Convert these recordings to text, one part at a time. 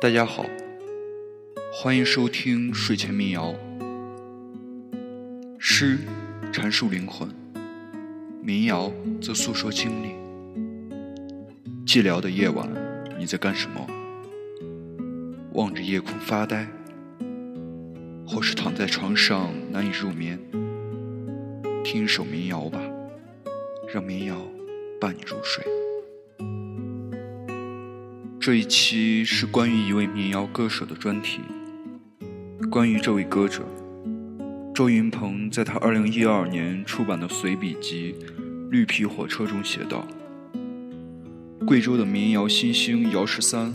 大家好，欢迎收听睡前民谣。诗阐述灵魂，民谣则诉说经历。寂寥的夜晚，你在干什么？望着夜空发呆，或是躺在床上难以入眠？听一首民谣吧，让民谣伴你入睡。这一期是关于一位民谣歌手的专题。关于这位歌者，周云鹏在他2012年出版的随笔集《绿皮火车》中写道：“贵州的民谣新星姚十三，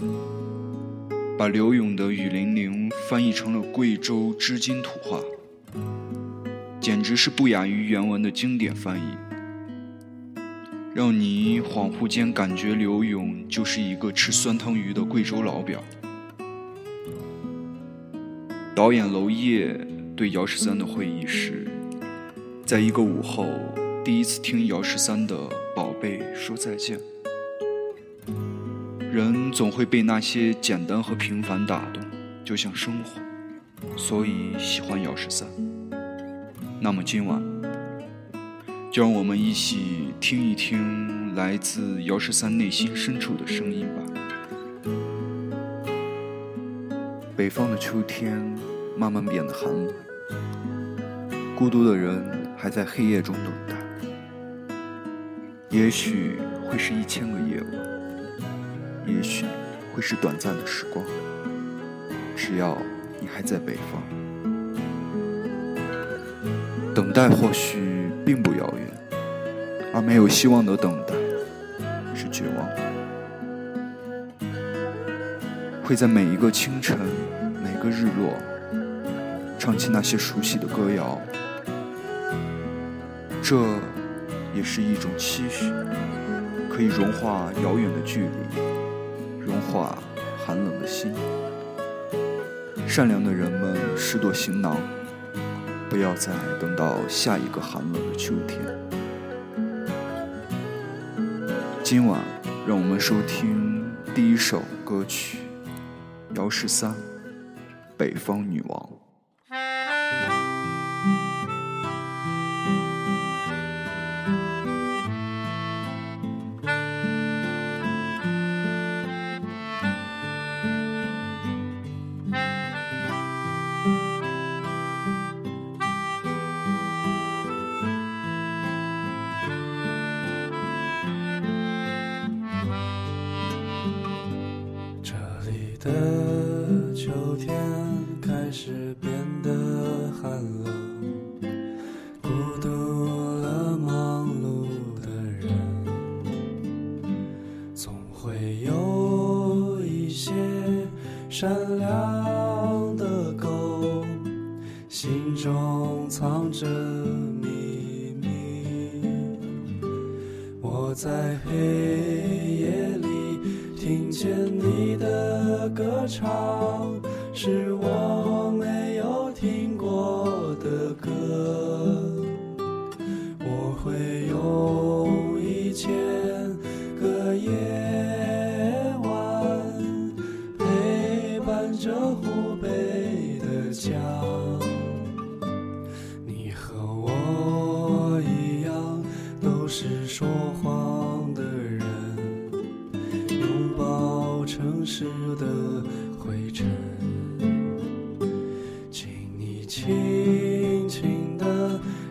把刘勇的《雨霖铃》翻译成了贵州织金土话，简直是不亚于原文的经典翻译。”让你恍惚间感觉刘勇就是一个吃酸汤鱼的贵州老表。导演娄烨对姚十三的回忆是，在一个午后，第一次听姚十三的《宝贝》说再见。人总会被那些简单和平凡打动，就像生活，所以喜欢姚十三。那么今晚。让我们一起听一听来自姚十三内心深处的声音吧。北方的秋天慢慢变得寒冷，孤独的人还在黑夜中等待。也许会是一千个夜晚，也许会是短暂的时光。只要你还在北方，等待或许。并不遥远，而没有希望的等待是绝望。会在每一个清晨，每个日落，唱起那些熟悉的歌谣。这也是一种期许，可以融化遥远的距离，融化寒冷的心。善良的人们拾掇行囊。不要再等到下一个寒冷的秋天。今晚，让我们收听第一首歌曲《姚十三》，北方女王。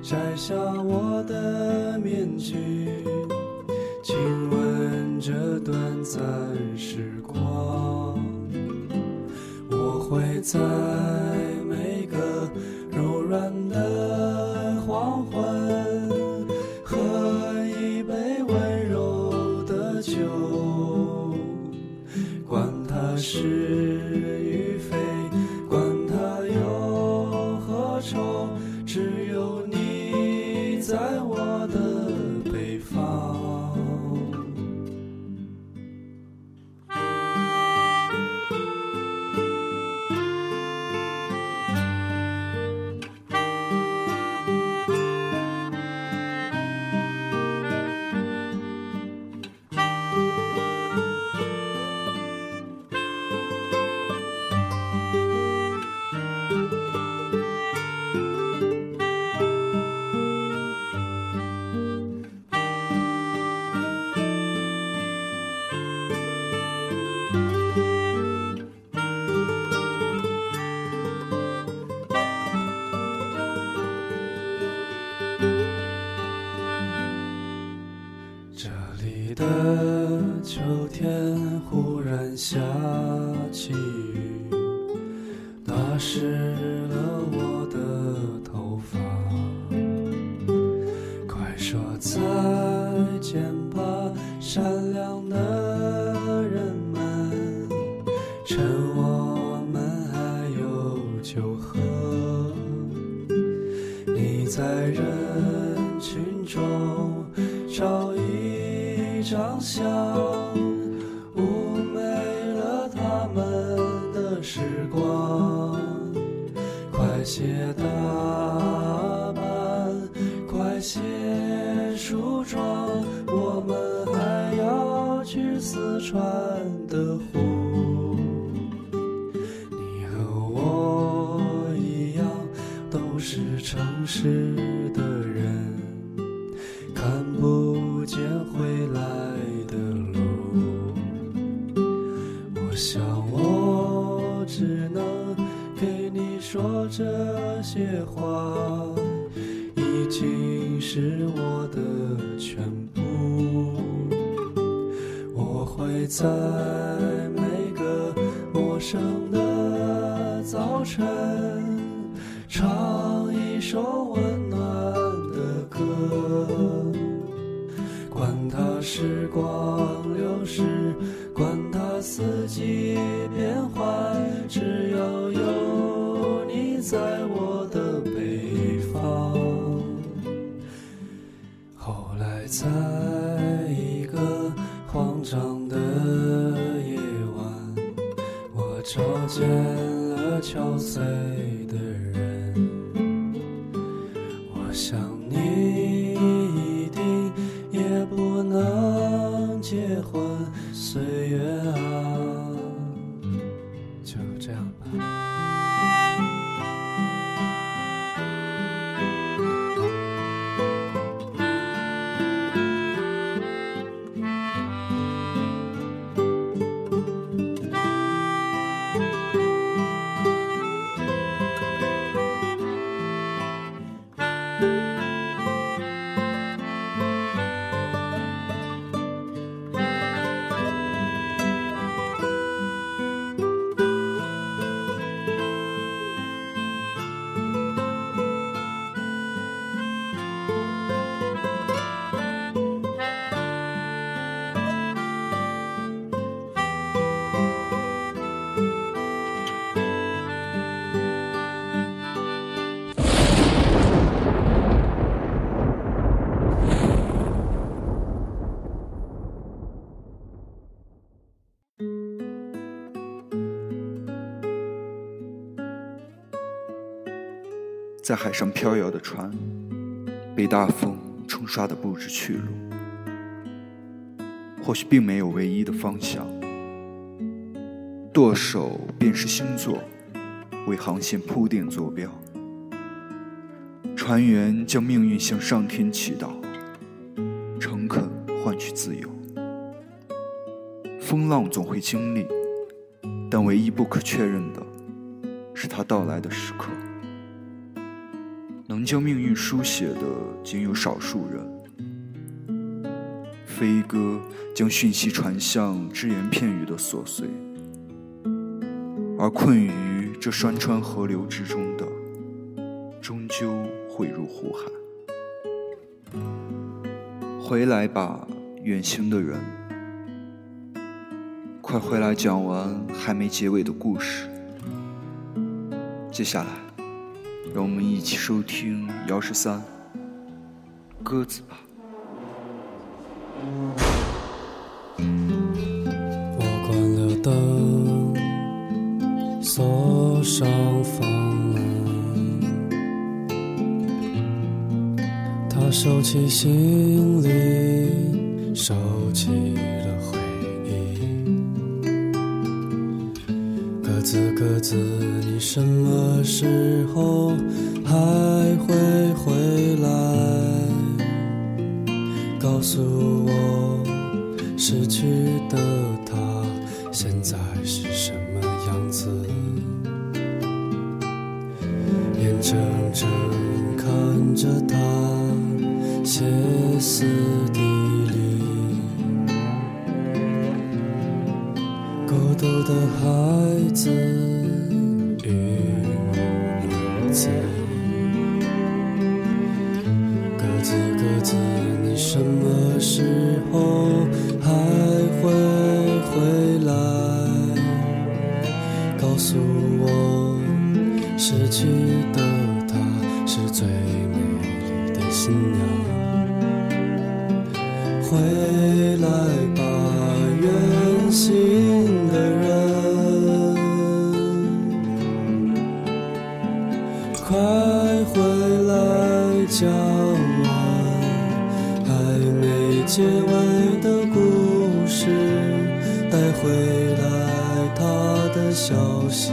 摘下我的面具，亲吻这短暂时光。我会在是在海上飘摇的船，被大风冲刷的不知去路。或许并没有唯一的方向，舵手便是星座，为航线铺垫坐标。船员将命运向上天祈祷，诚恳换取自由。风浪总会经历，但唯一不可确认的，是它到来的时刻。能将命运书写的，仅有少数人。飞鸽将讯息传向只言片语的琐碎，而困于这山川河流之中的，终究会入湖海。回来吧，远行的人，快回来讲完还没结尾的故事。接下来，让我们一起收听姚十三鸽子吧。我关了灯，锁上房门。他收起行李，收起了回鸽子，你什么时候还回来讲完还没结尾的故事，带回来他的消息。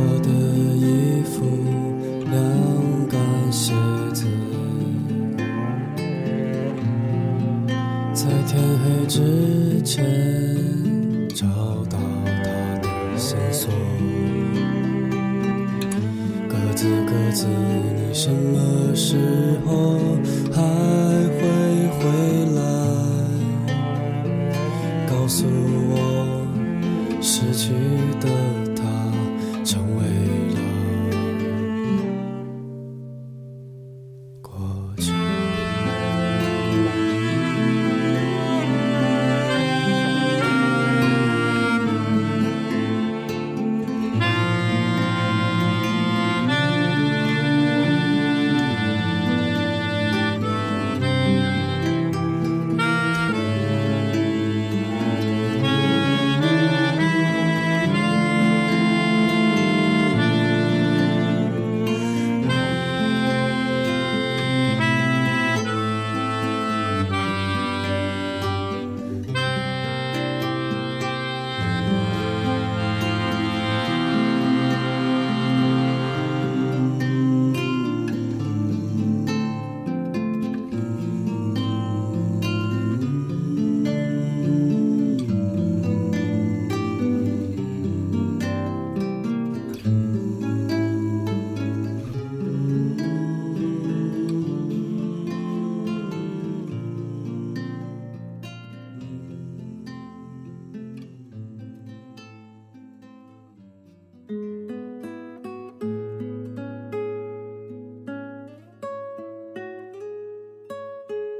我的衣服，晾干鞋子，在天黑之前找到他的线索。鸽子，鸽子，你什么时候还会回来？告诉我，失去的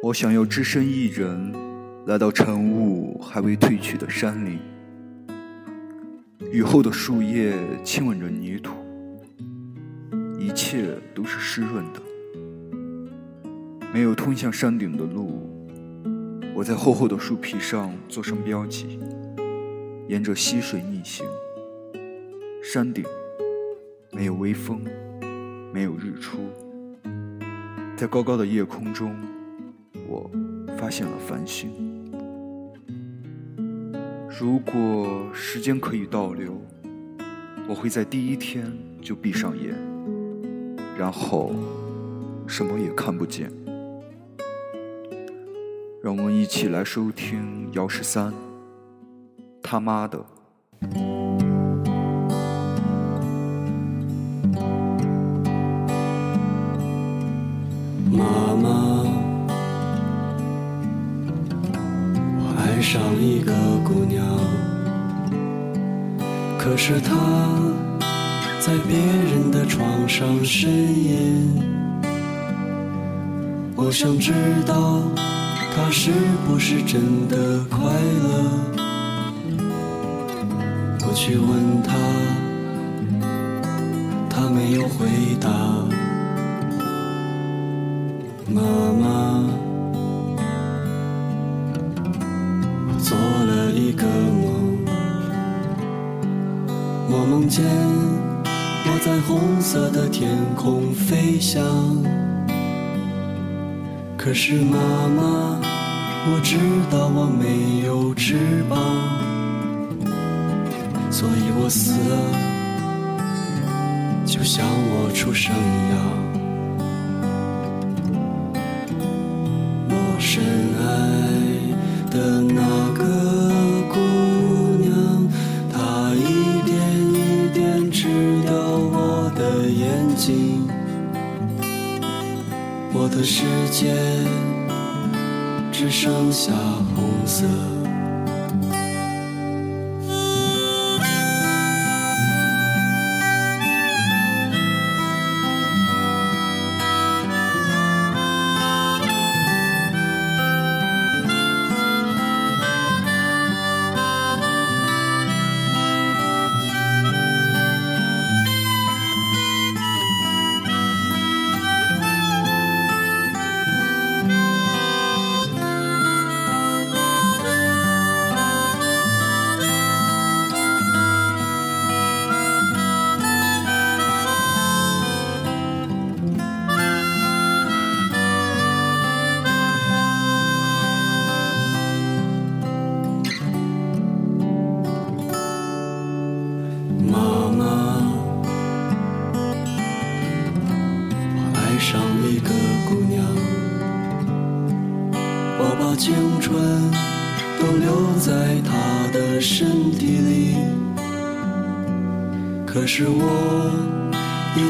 我想要只身一人，来到晨雾还未褪去的山林，雨后的树叶亲吻着泥土，一切都是湿润的。没有通向山顶的路，我在厚厚的树皮上做上标记，沿着溪水逆行。山顶没有微风，没有日出，在高高的夜空中。我发现了繁星。如果时间可以倒流，我会在第一天就闭上眼，然后什么也看不见。让我们一起来收听姚十三。他妈的！上一个姑娘，可是她在别人的床上呻吟。我想知道她是不是真的快乐。我去问她，她没有回答。妈妈，一个梦，我梦见我在红色的天空飞翔。可是妈妈，我知道我没有翅膀，所以我死了，就像我出生一样。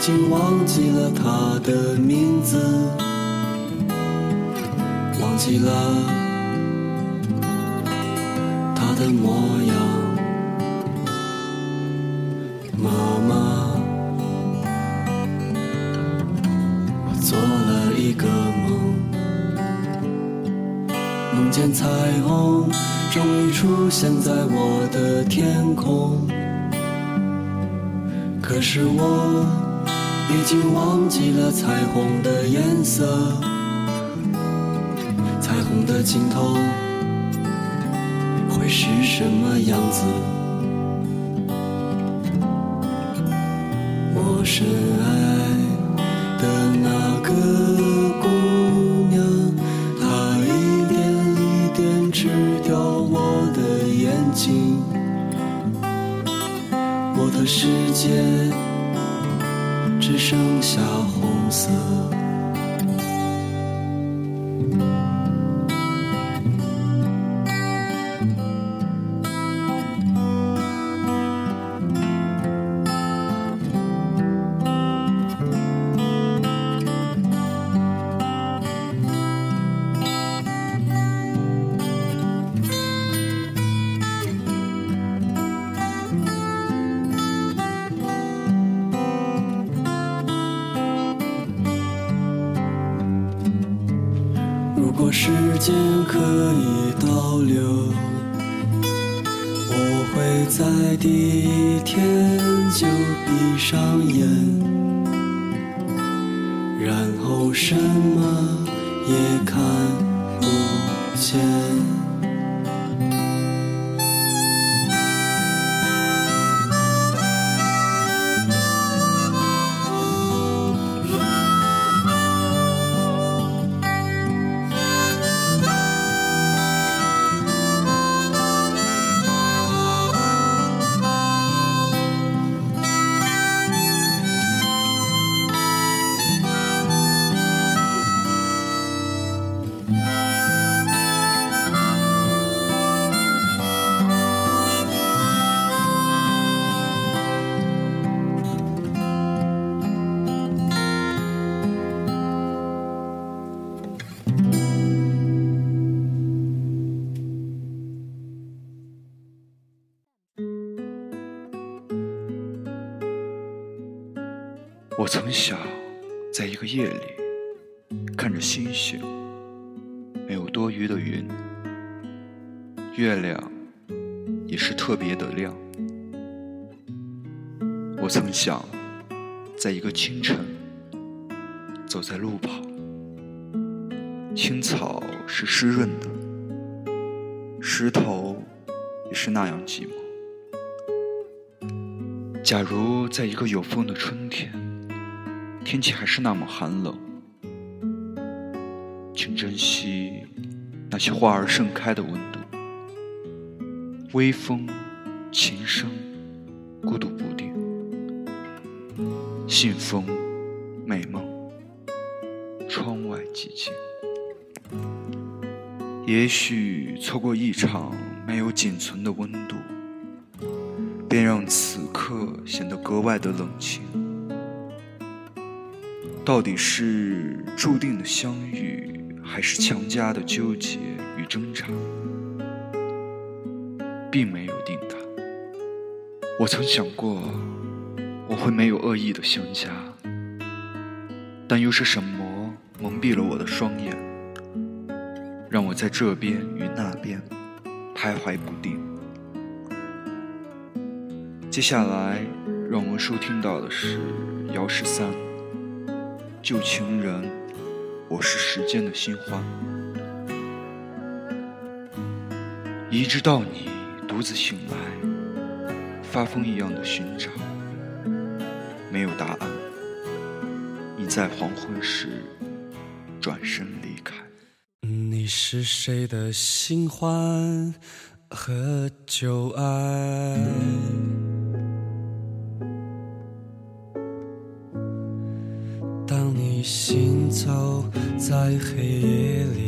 经忘记了她的名字，忘记了她的模样。妈妈，我做了一个梦，梦见彩虹终于出现在我的天空。可是我已经忘记了彩虹的颜色，彩虹的尽头会是什么样子？我深爱的那个姑娘，她一点一点吃掉我的眼睛，我的世界只剩下红色。就闭上眼，然后什么也看不见。清晨，走在路旁，青草是湿润的，石头也是那样寂寞。假如在一个有风的春天，天气还是那么寒冷，请珍惜那些花儿盛开的温度。微风，琴声，孤独不；信封，美梦，窗外寂静。也许错过一场没有仅存的温度。便让此刻显得格外的冷清。到底是注定的相遇，还是强加的纠结与挣扎，并没有定答。我曾想过，我会没有恶意的相加，但又是什么蒙蔽了我的双眼，让我在这边与那边徘徊不定。接下来，让我们收听到的是姚十三《旧情人》，我是时间的新欢，一直到你独自醒来，发疯一样的寻找，没有答案，你在黄昏时转身离开。你是谁的新欢和旧爱？当你行走在黑夜里，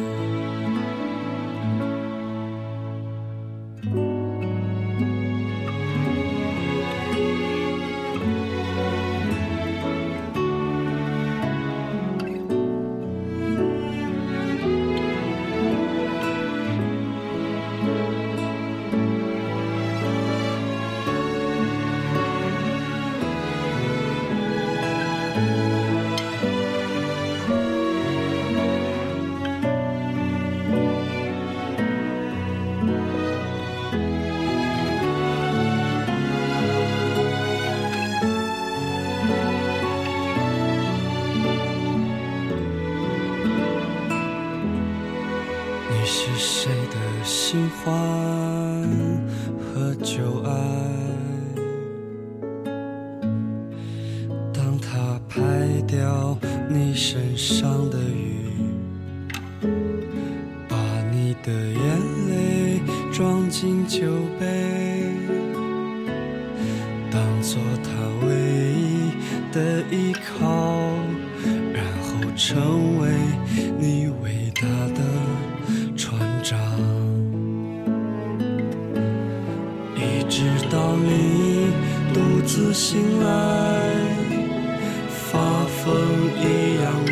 他拍掉你身上的雨，把你的眼泪装进酒杯，当做他唯一的依靠，然后成为你伟大的船长。一直到你。独自醒来，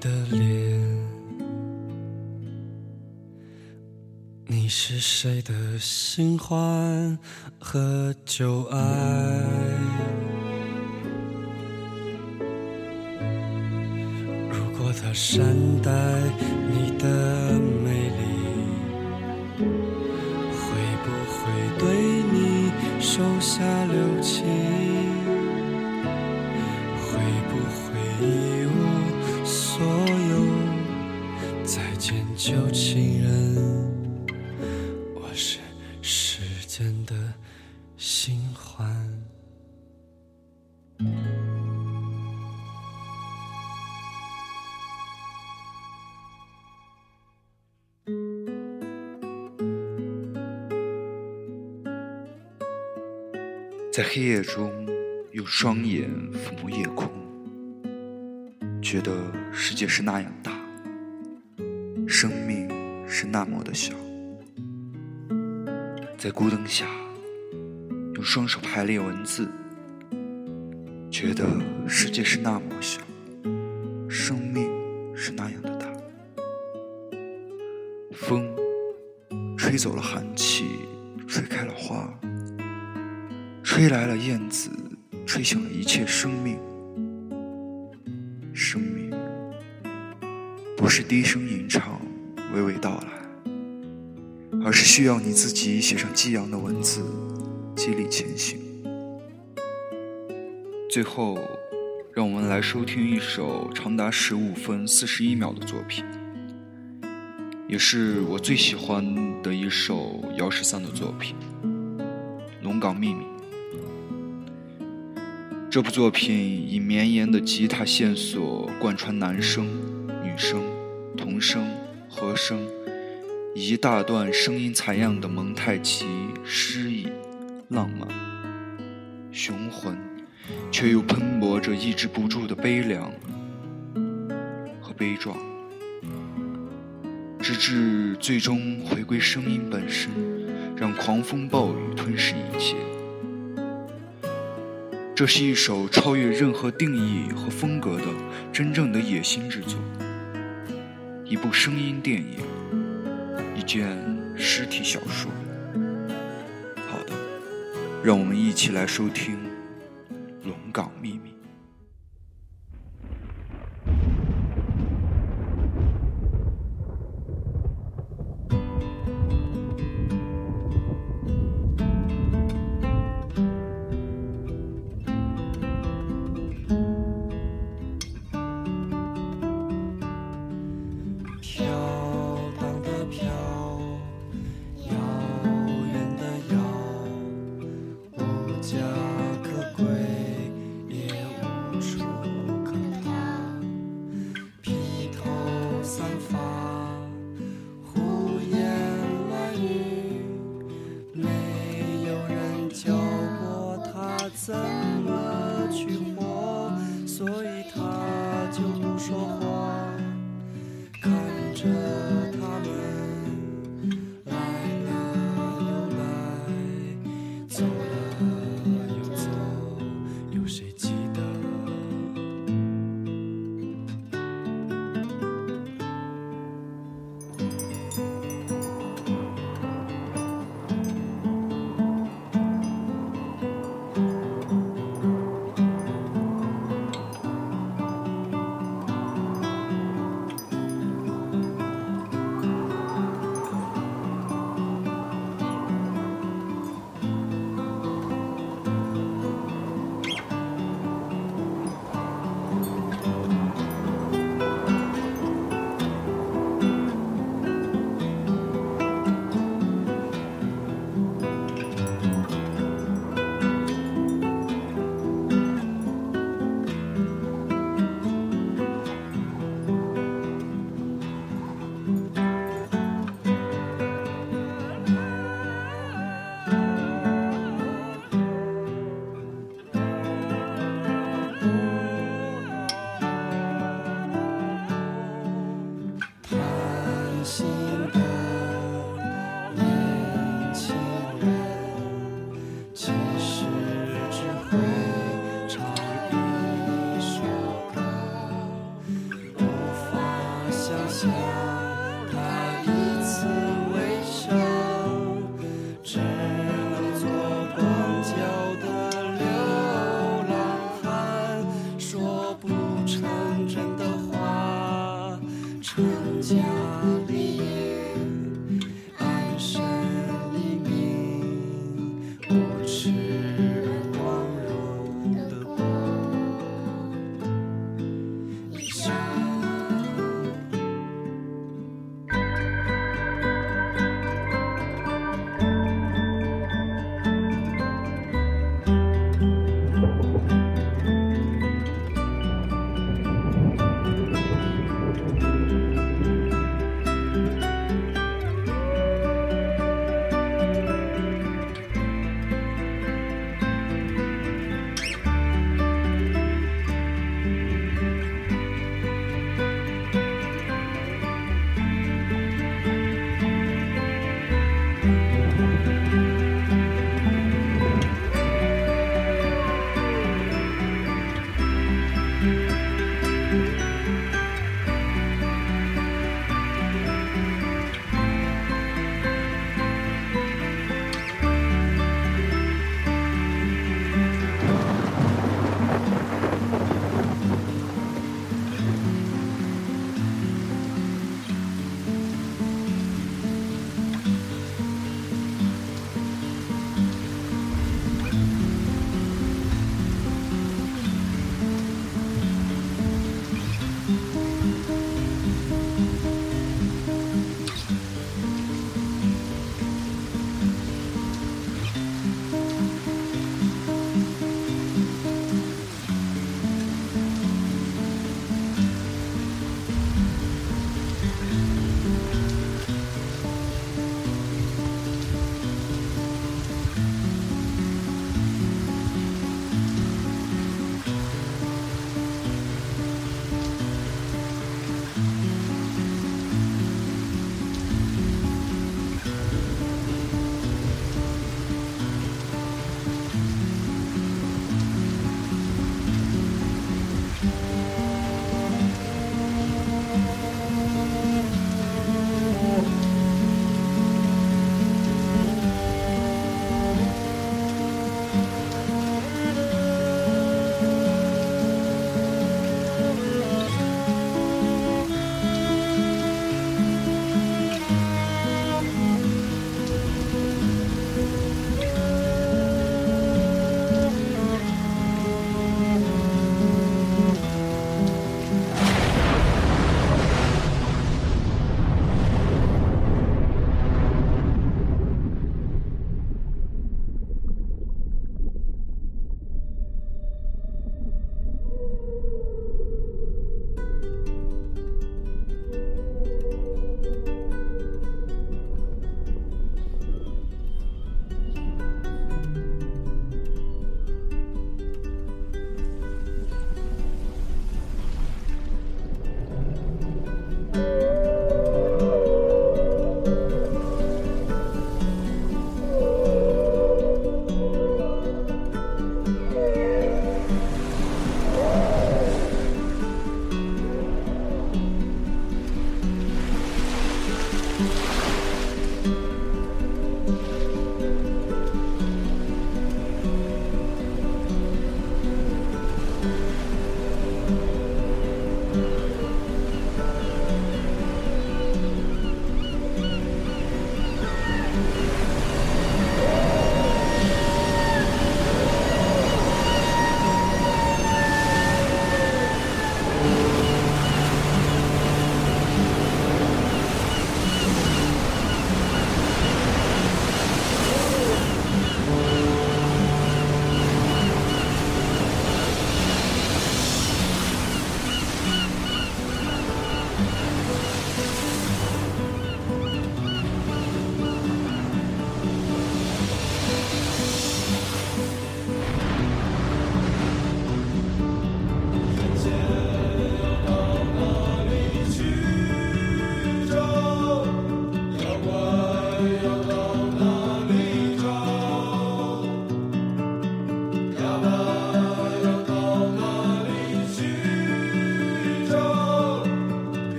的脸。你是谁的新欢和旧爱？如果他善待你的美丽。会不会对你手下留夜中，用双眼抚摸夜空，觉得世界是那样大，生命是那么的小。在孤灯下，用双手排列文字，觉得世界是那么小，生命是那样的大。风吹走了寒气，吹来了燕子，吹醒了一切生命。生命不是低声吟唱、娓娓道来，而是需要你自己写上激昂的文字，激励前行。最后，让我们来收听一首长达十五分四十一秒的作品，也是我最喜欢的一首姚十三的作品《龙岗秘密》。这部作品以绵延的吉他线索贯穿男声、女声、童声、和声，一大段声音采样的蒙太奇，诗意、浪漫、雄浑，却又喷薄着抑制不住的悲凉和悲壮，直至最终回归声音本身，让狂风暴雨吞噬一切。这是一首超越任何定义和风格的真正的野心之作，一部声音电影，一件尸体小说。好的，让我们一起来收听《龙岗秘